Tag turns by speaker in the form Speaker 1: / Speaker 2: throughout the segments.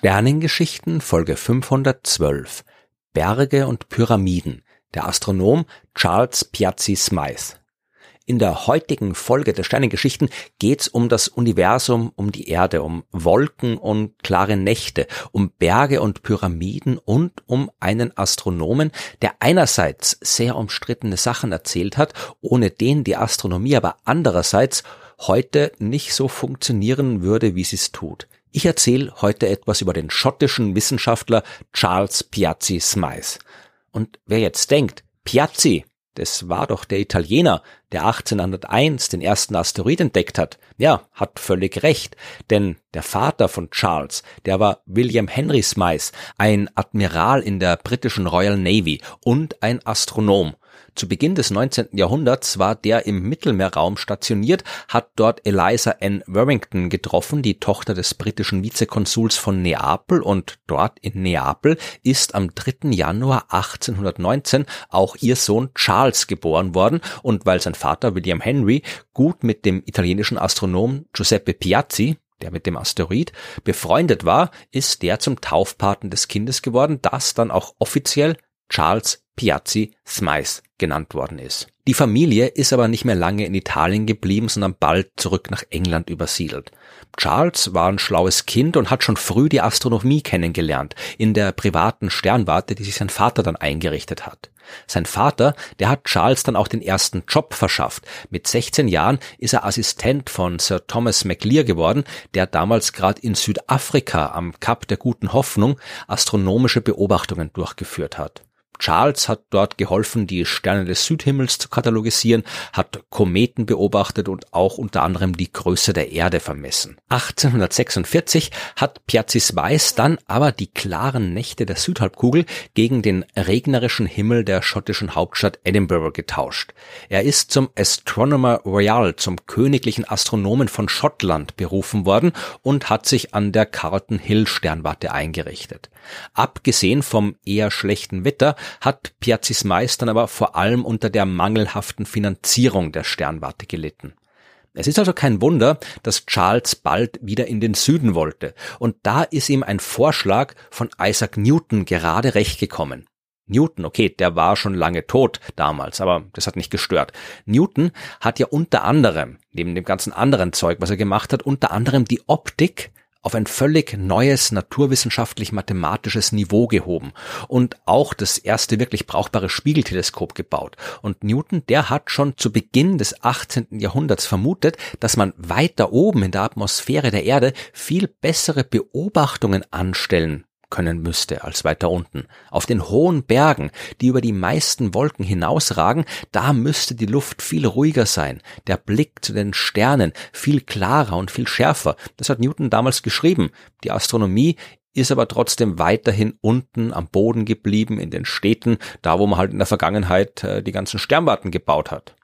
Speaker 1: Sternengeschichten Folge 512 Berge und Pyramiden der Astronom Charles Piazzi Smythe. In der heutigen Folge der Sternengeschichten geht's um das Universum, um die Erde, um Wolken und klare Nächte, um Berge und Pyramiden und um einen Astronomen, der einerseits sehr umstrittene Sachen erzählt hat, ohne den die Astronomie aber andererseits heute nicht so funktionieren würde, wie sie es tut. Ich erzähle heute etwas über den schottischen Wissenschaftler Charles Piazzi Smythe. Und wer jetzt denkt, Piazzi, das war doch der Italiener, der 1801 den ersten Asteroid entdeckt hat. Ja, hat völlig recht, denn der Vater von Charles, der war William Henry Smythe, ein Admiral in der britischen Royal Navy und ein Astronom. Zu Beginn des 19. Jahrhunderts war der im Mittelmeerraum stationiert, hat dort Eliza N. Warrington getroffen, die Tochter des britischen Vizekonsuls von Neapel und dort in Neapel ist am 3. Januar 1819 auch ihr Sohn Charles geboren worden und weil sein Vater William Henry gut mit dem italienischen Astronom Giuseppe Piazzi, der mit dem Asteroid befreundet war, ist der zum Taufpaten des Kindes geworden, das dann auch offiziell Charles Piazzi Smythe genannt worden ist. Die Familie ist aber nicht mehr lange in Italien geblieben, sondern bald zurück nach England übersiedelt. Charles war ein schlaues Kind und hat schon früh die Astronomie kennengelernt, in der privaten Sternwarte, die sich sein Vater dann eingerichtet hat. Sein Vater, der hat Charles dann auch den ersten Job verschafft. Mit 16 Jahren ist er Assistent von Sir Thomas McLear geworden, der damals gerade in Südafrika am Kap der Guten Hoffnung astronomische Beobachtungen durchgeführt hat. Charles hat dort geholfen, die Sterne des Südhimmels zu katalogisieren, hat Kometen beobachtet und auch unter anderem die Größe der Erde vermessen. 1846 hat Piazzi Weiss dann aber die klaren Nächte der Südhalbkugel gegen den regnerischen Himmel der schottischen Hauptstadt Edinburgh getauscht. Er ist zum Astronomer Royal, zum königlichen Astronomen von Schottland berufen worden und hat sich an der Carlton Hill Sternwarte eingerichtet. Abgesehen vom eher schlechten Wetter hat Piazzis Meistern aber vor allem unter der mangelhaften Finanzierung der Sternwarte gelitten. Es ist also kein Wunder, dass Charles bald wieder in den Süden wollte, und da ist ihm ein Vorschlag von Isaac Newton gerade recht gekommen. Newton, okay, der war schon lange tot damals, aber das hat nicht gestört. Newton hat ja unter anderem, neben dem ganzen anderen Zeug, was er gemacht hat, unter anderem die Optik auf ein völlig neues naturwissenschaftlich-mathematisches Niveau gehoben und auch das erste wirklich brauchbare Spiegelteleskop gebaut. Und Newton, der hat schon zu Beginn des 18. Jahrhunderts vermutet, dass man weiter oben in der Atmosphäre der Erde viel bessere Beobachtungen anstellen können müsste als weiter unten. Auf den hohen Bergen, die über die meisten Wolken hinausragen, da müsste die Luft viel ruhiger sein, der Blick zu den Sternen viel klarer und viel schärfer. Das hat Newton damals geschrieben. Die Astronomie ist aber trotzdem weiterhin unten am Boden geblieben in den Städten, da wo man halt in der Vergangenheit äh, die ganzen Sternwarten gebaut hat.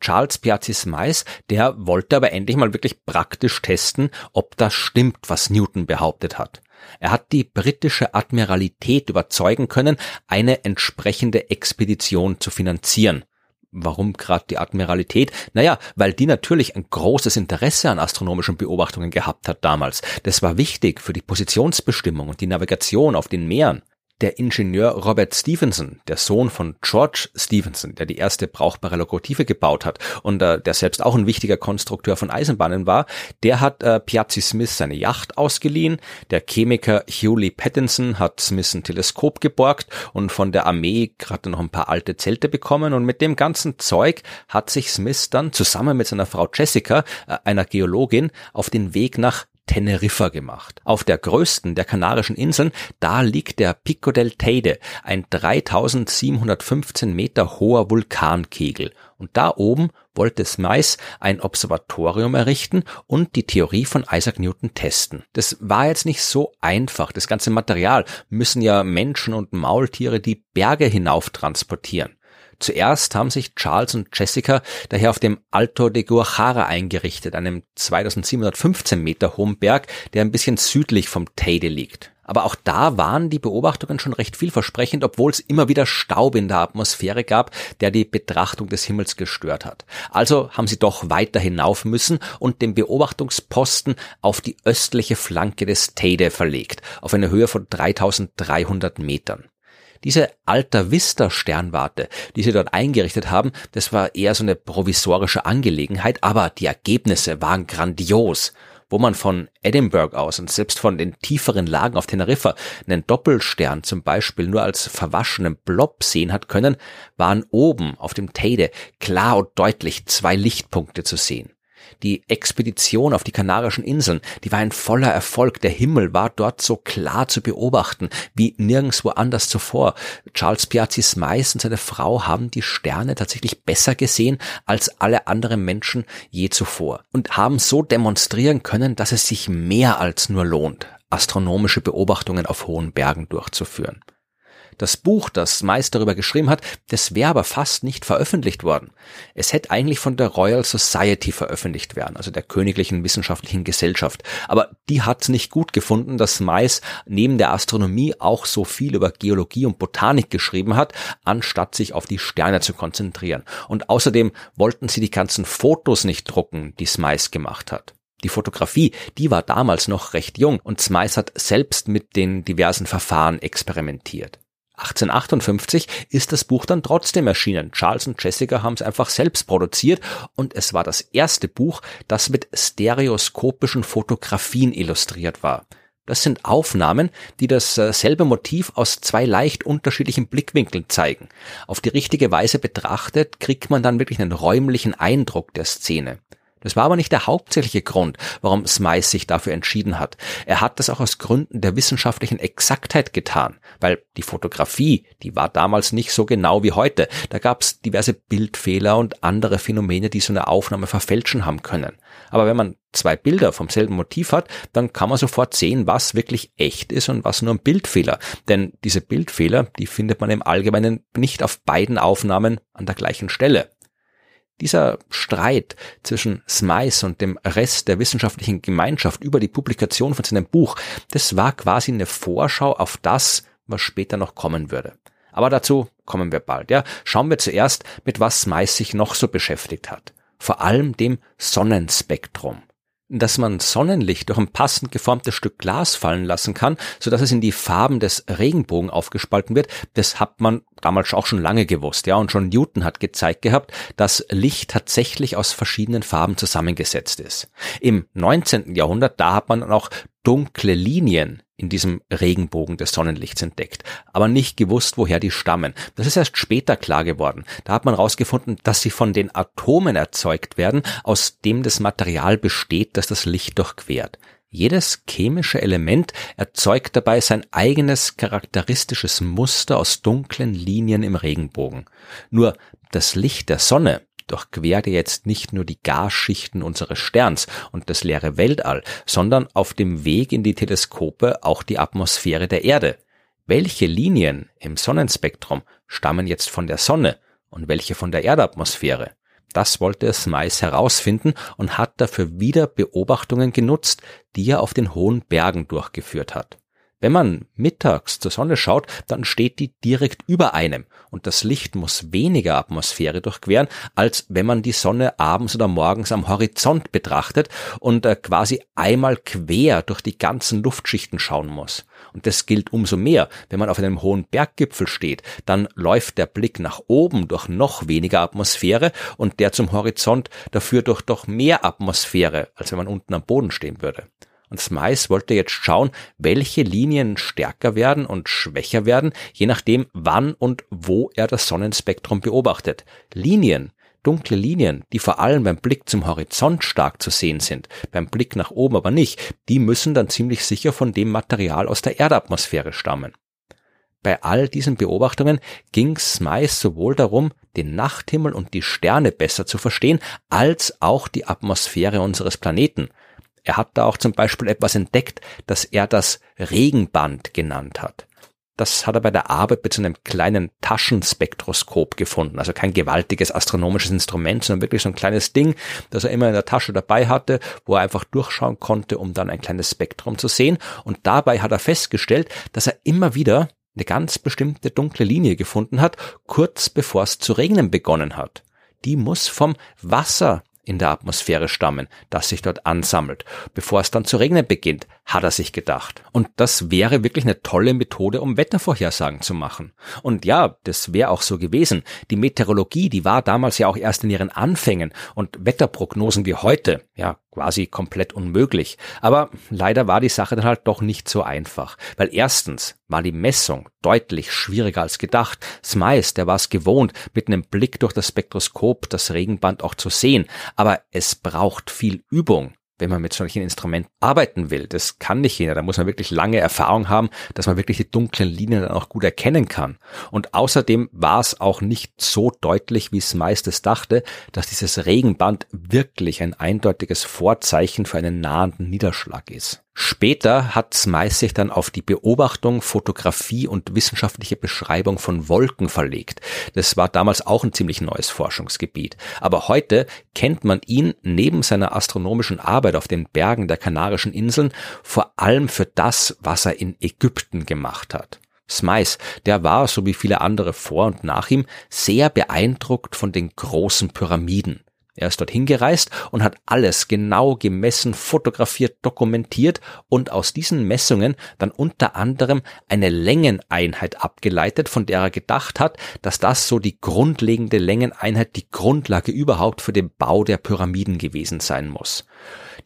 Speaker 1: Charles Piazzi Smythe, der wollte aber endlich mal wirklich praktisch testen, ob das stimmt, was Newton behauptet hat. Er hat die britische Admiralität überzeugen können, eine entsprechende Expedition zu finanzieren. Warum gerade die Admiralität? Naja, weil die natürlich ein großes Interesse an astronomischen Beobachtungen gehabt hat damals. Das war wichtig für die Positionsbestimmung und die Navigation auf den Meeren der Ingenieur Robert Stevenson, der Sohn von George Stevenson, der die erste brauchbare Lokomotive gebaut hat und äh, der selbst auch ein wichtiger Konstrukteur von Eisenbahnen war, der hat äh, Piazzi Smith seine Yacht ausgeliehen. Der Chemiker Hewley Pattinson hat Smith ein Teleskop geborgt und von der Armee gerade noch ein paar alte Zelte bekommen und mit dem ganzen Zeug hat sich Smith dann zusammen mit seiner Frau Jessica, äh, einer Geologin, auf den Weg nach Teneriffa gemacht. Auf der größten der Kanarischen Inseln, da liegt der Pico del Teide, ein 3715 Meter hoher Vulkankegel. Und da oben wollte Smythe ein Observatorium errichten und die Theorie von Isaac Newton testen. Das war jetzt nicht so einfach. Das ganze Material müssen ja Menschen und Maultiere die Berge hinauf transportieren. Zuerst haben sich Charles und Jessica daher auf dem Alto de Guajara eingerichtet, einem 2715 Meter hohen Berg, der ein bisschen südlich vom Teide liegt. Aber auch da waren die Beobachtungen schon recht vielversprechend, obwohl es immer wieder Staub in der Atmosphäre gab, der die Betrachtung des Himmels gestört hat. Also haben sie doch weiter hinauf müssen und den Beobachtungsposten auf die östliche Flanke des Teide verlegt, auf eine Höhe von 3300 Metern. Diese Alta Vista Sternwarte, die sie dort eingerichtet haben, das war eher so eine provisorische Angelegenheit, aber die Ergebnisse waren grandios wo man von Edinburgh aus und selbst von den tieferen Lagen auf Teneriffa einen Doppelstern zum Beispiel nur als verwaschenen Blob sehen hat können, waren oben auf dem Teide klar und deutlich zwei Lichtpunkte zu sehen. Die Expedition auf die Kanarischen Inseln, die war ein voller Erfolg. Der Himmel war dort so klar zu beobachten wie nirgendswo anders zuvor. Charles Piazzi Smythe und seine Frau haben die Sterne tatsächlich besser gesehen als alle anderen Menschen je zuvor und haben so demonstrieren können, dass es sich mehr als nur lohnt, astronomische Beobachtungen auf hohen Bergen durchzuführen. Das Buch, das meist darüber geschrieben hat, das wäre aber fast nicht veröffentlicht worden. Es hätte eigentlich von der Royal Society veröffentlicht werden, also der Königlichen Wissenschaftlichen Gesellschaft. Aber die hat nicht gut gefunden, dass Mais neben der Astronomie auch so viel über Geologie und Botanik geschrieben hat, anstatt sich auf die Sterne zu konzentrieren. Und außerdem wollten sie die ganzen Fotos nicht drucken, die Smice gemacht hat. Die Fotografie, die war damals noch recht jung und Smice hat selbst mit den diversen Verfahren experimentiert. 1858 ist das Buch dann trotzdem erschienen. Charles und Jessica haben es einfach selbst produziert und es war das erste Buch, das mit stereoskopischen Fotografien illustriert war. Das sind Aufnahmen, die dasselbe Motiv aus zwei leicht unterschiedlichen Blickwinkeln zeigen. Auf die richtige Weise betrachtet kriegt man dann wirklich einen räumlichen Eindruck der Szene. Das war aber nicht der hauptsächliche Grund, warum Smythe sich dafür entschieden hat. Er hat das auch aus Gründen der wissenschaftlichen Exaktheit getan, weil die Fotografie, die war damals nicht so genau wie heute. Da gab es diverse Bildfehler und andere Phänomene, die so eine Aufnahme verfälschen haben können. Aber wenn man zwei Bilder vom selben Motiv hat, dann kann man sofort sehen, was wirklich echt ist und was nur ein Bildfehler. Denn diese Bildfehler, die findet man im Allgemeinen nicht auf beiden Aufnahmen an der gleichen Stelle. Dieser Streit zwischen Smythe und dem Rest der wissenschaftlichen Gemeinschaft über die Publikation von seinem Buch, das war quasi eine Vorschau auf das, was später noch kommen würde. Aber dazu kommen wir bald, ja. Schauen wir zuerst, mit was Smythe sich noch so beschäftigt hat. Vor allem dem Sonnenspektrum dass man Sonnenlicht durch ein passend geformtes Stück Glas fallen lassen kann, so es in die Farben des Regenbogen aufgespalten wird, das hat man damals auch schon lange gewusst, ja, und schon Newton hat gezeigt gehabt, dass Licht tatsächlich aus verschiedenen Farben zusammengesetzt ist. Im 19. Jahrhundert, da hat man dann auch dunkle Linien in diesem Regenbogen des Sonnenlichts entdeckt, aber nicht gewusst, woher die stammen. Das ist erst später klar geworden. Da hat man herausgefunden, dass sie von den Atomen erzeugt werden, aus dem das Material besteht, das das Licht durchquert. Jedes chemische Element erzeugt dabei sein eigenes charakteristisches Muster aus dunklen Linien im Regenbogen. Nur das Licht der Sonne durchquerte jetzt nicht nur die Gasschichten unseres Sterns und das leere Weltall, sondern auf dem Weg in die Teleskope auch die Atmosphäre der Erde. Welche Linien im Sonnenspektrum stammen jetzt von der Sonne und welche von der Erdatmosphäre? Das wollte Smythe herausfinden und hat dafür wieder Beobachtungen genutzt, die er auf den hohen Bergen durchgeführt hat. Wenn man mittags zur Sonne schaut, dann steht die direkt über einem und das Licht muss weniger Atmosphäre durchqueren, als wenn man die Sonne abends oder morgens am Horizont betrachtet und äh, quasi einmal quer durch die ganzen Luftschichten schauen muss. Und das gilt umso mehr, wenn man auf einem hohen Berggipfel steht, dann läuft der Blick nach oben durch noch weniger Atmosphäre und der zum Horizont dafür durch doch mehr Atmosphäre, als wenn man unten am Boden stehen würde. Und Smythe wollte jetzt schauen, welche Linien stärker werden und schwächer werden, je nachdem, wann und wo er das Sonnenspektrum beobachtet. Linien, dunkle Linien, die vor allem beim Blick zum Horizont stark zu sehen sind, beim Blick nach oben aber nicht, die müssen dann ziemlich sicher von dem Material aus der Erdatmosphäre stammen. Bei all diesen Beobachtungen ging Smythe sowohl darum, den Nachthimmel und die Sterne besser zu verstehen, als auch die Atmosphäre unseres Planeten. Er hat da auch zum Beispiel etwas entdeckt, das er das Regenband genannt hat. das hat er bei der Arbeit mit so einem kleinen Taschenspektroskop gefunden. Also kein gewaltiges astronomisches Instrument, sondern wirklich so ein kleines Ding, das er immer in der Tasche dabei hatte, wo er einfach durchschauen konnte, um dann ein kleines Spektrum zu sehen. Und dabei hat er festgestellt, dass er immer wieder eine ganz bestimmte dunkle Linie gefunden hat, kurz bevor es zu regnen begonnen hat. Die muss vom Wasser in der Atmosphäre stammen, das sich dort ansammelt. Bevor es dann zu regnen beginnt, hat er sich gedacht. Und das wäre wirklich eine tolle Methode, um Wettervorhersagen zu machen. Und ja, das wäre auch so gewesen. Die Meteorologie, die war damals ja auch erst in ihren Anfängen und Wetterprognosen wie heute, ja, quasi komplett unmöglich. Aber leider war die Sache dann halt doch nicht so einfach. Weil erstens war die Messung deutlich schwieriger als gedacht. Smice, der war es gewohnt, mit einem Blick durch das Spektroskop das Regenband auch zu sehen. Aber es braucht viel Übung wenn man mit solchen Instrumenten arbeiten will. Das kann nicht jeder. Da muss man wirklich lange Erfahrung haben, dass man wirklich die dunklen Linien dann auch gut erkennen kann. Und außerdem war es auch nicht so deutlich, wie es meistens dachte, dass dieses Regenband wirklich ein eindeutiges Vorzeichen für einen nahenden Niederschlag ist. Später hat Smythe sich dann auf die Beobachtung, Fotografie und wissenschaftliche Beschreibung von Wolken verlegt. Das war damals auch ein ziemlich neues Forschungsgebiet. Aber heute kennt man ihn neben seiner astronomischen Arbeit auf den Bergen der Kanarischen Inseln vor allem für das, was er in Ägypten gemacht hat. Smythe, der war, so wie viele andere vor und nach ihm, sehr beeindruckt von den großen Pyramiden. Er ist dorthin gereist und hat alles genau gemessen, fotografiert, dokumentiert und aus diesen Messungen dann unter anderem eine Längeneinheit abgeleitet, von der er gedacht hat, dass das so die grundlegende Längeneinheit, die Grundlage überhaupt für den Bau der Pyramiden gewesen sein muss.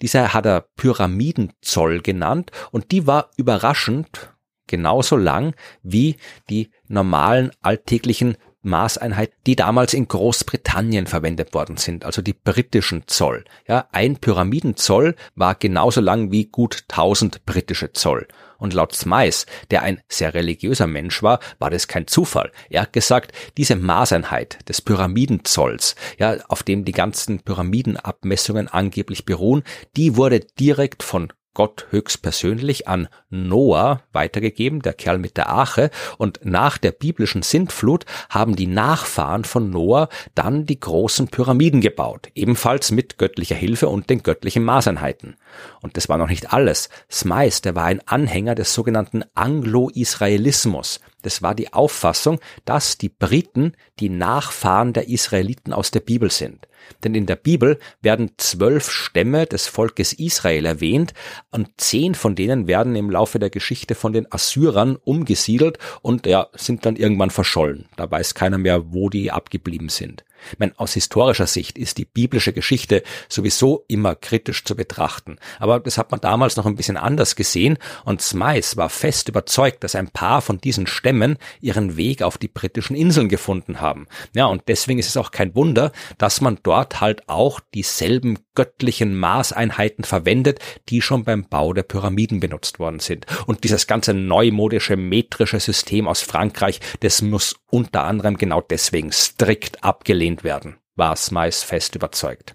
Speaker 1: Dieser hat er Pyramidenzoll genannt und die war überraschend genauso lang wie die normalen alltäglichen Maßeinheit, die damals in Großbritannien verwendet worden sind, also die britischen Zoll. Ja, ein Pyramidenzoll war genauso lang wie gut 1000 britische Zoll. Und laut Smice, der ein sehr religiöser Mensch war, war das kein Zufall. Er hat gesagt, diese Maßeinheit des Pyramidenzolls, ja, auf dem die ganzen Pyramidenabmessungen angeblich beruhen, die wurde direkt von Gott höchstpersönlich an Noah weitergegeben, der Kerl mit der Arche, und nach der biblischen Sintflut haben die Nachfahren von Noah dann die großen Pyramiden gebaut, ebenfalls mit göttlicher Hilfe und den göttlichen Maßeinheiten. Und das war noch nicht alles. Smice, der war ein Anhänger des sogenannten Anglo-Israelismus. Das war die Auffassung, dass die Briten die Nachfahren der Israeliten aus der Bibel sind. Denn in der Bibel werden zwölf Stämme des Volkes Israel erwähnt und zehn von denen werden im Laufe der Geschichte von den Assyrern umgesiedelt und ja, sind dann irgendwann verschollen. Da weiß keiner mehr, wo die abgeblieben sind. Ich meine, aus historischer Sicht ist die biblische Geschichte sowieso immer kritisch zu betrachten. Aber das hat man damals noch ein bisschen anders gesehen und Smythe war fest überzeugt, dass ein paar von diesen Stämmen ihren Weg auf die britischen Inseln gefunden haben. Ja, und deswegen ist es auch kein Wunder, dass man dort halt auch dieselben göttlichen Maßeinheiten verwendet, die schon beim Bau der Pyramiden benutzt worden sind. Und dieses ganze neumodische metrische System aus Frankreich, das muss unter anderem genau deswegen strikt abgelehnt werden, war Smice fest überzeugt.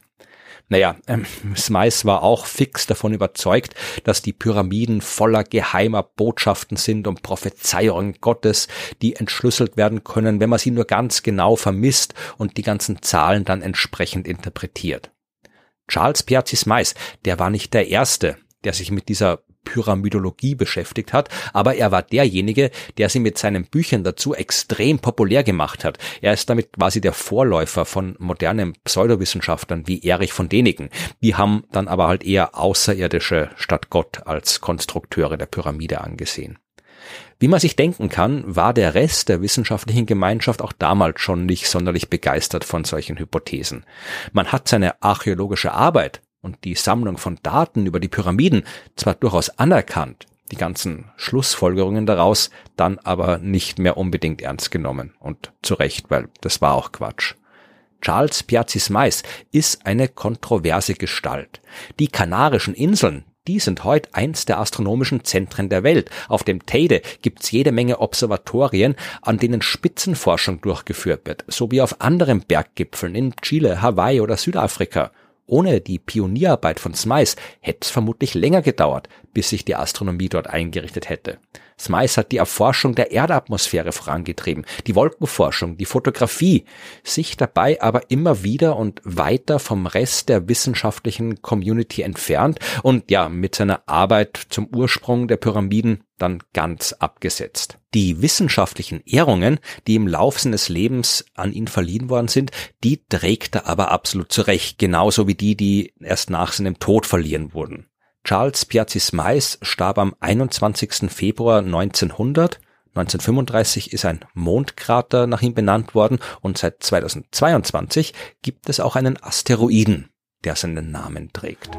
Speaker 1: Naja, ähm, Smice war auch fix davon überzeugt, dass die Pyramiden voller geheimer Botschaften sind und Prophezeiungen Gottes, die entschlüsselt werden können, wenn man sie nur ganz genau vermisst und die ganzen Zahlen dann entsprechend interpretiert. Charles Piazzi Smice, der war nicht der Erste, der sich mit dieser Pyramidologie beschäftigt hat, aber er war derjenige, der sie mit seinen Büchern dazu extrem populär gemacht hat. Er ist damit quasi der Vorläufer von modernen Pseudowissenschaftlern wie Erich von Däniken. Die haben dann aber halt eher Außerirdische statt Gott als Konstrukteure der Pyramide angesehen. Wie man sich denken kann, war der Rest der wissenschaftlichen Gemeinschaft auch damals schon nicht sonderlich begeistert von solchen Hypothesen. Man hat seine archäologische Arbeit und die Sammlung von Daten über die Pyramiden zwar durchaus anerkannt, die ganzen Schlussfolgerungen daraus dann aber nicht mehr unbedingt ernst genommen und zu Recht, weil das war auch Quatsch. Charles Piazzi Smythe ist eine kontroverse Gestalt. Die Kanarischen Inseln, die sind heute eins der astronomischen Zentren der Welt. Auf dem Teide gibt's jede Menge Observatorien, an denen Spitzenforschung durchgeführt wird, so wie auf anderen Berggipfeln in Chile, Hawaii oder Südafrika. Ohne die Pionierarbeit von Smythe hätte es vermutlich länger gedauert, bis sich die Astronomie dort eingerichtet hätte. Smythe hat die Erforschung der Erdatmosphäre vorangetrieben, die Wolkenforschung, die Fotografie, sich dabei aber immer wieder und weiter vom Rest der wissenschaftlichen Community entfernt und ja, mit seiner Arbeit zum Ursprung der Pyramiden dann ganz abgesetzt. Die wissenschaftlichen Ehrungen, die im Lauf seines Lebens an ihn verliehen worden sind, die trägt er aber absolut zurecht, genauso wie die, die erst nach seinem Tod verliehen wurden. Charles Piazzi Smythe starb am 21. Februar 1900. 1935 ist ein Mondkrater nach ihm benannt worden und seit 2022 gibt es auch einen Asteroiden, der seinen Namen trägt.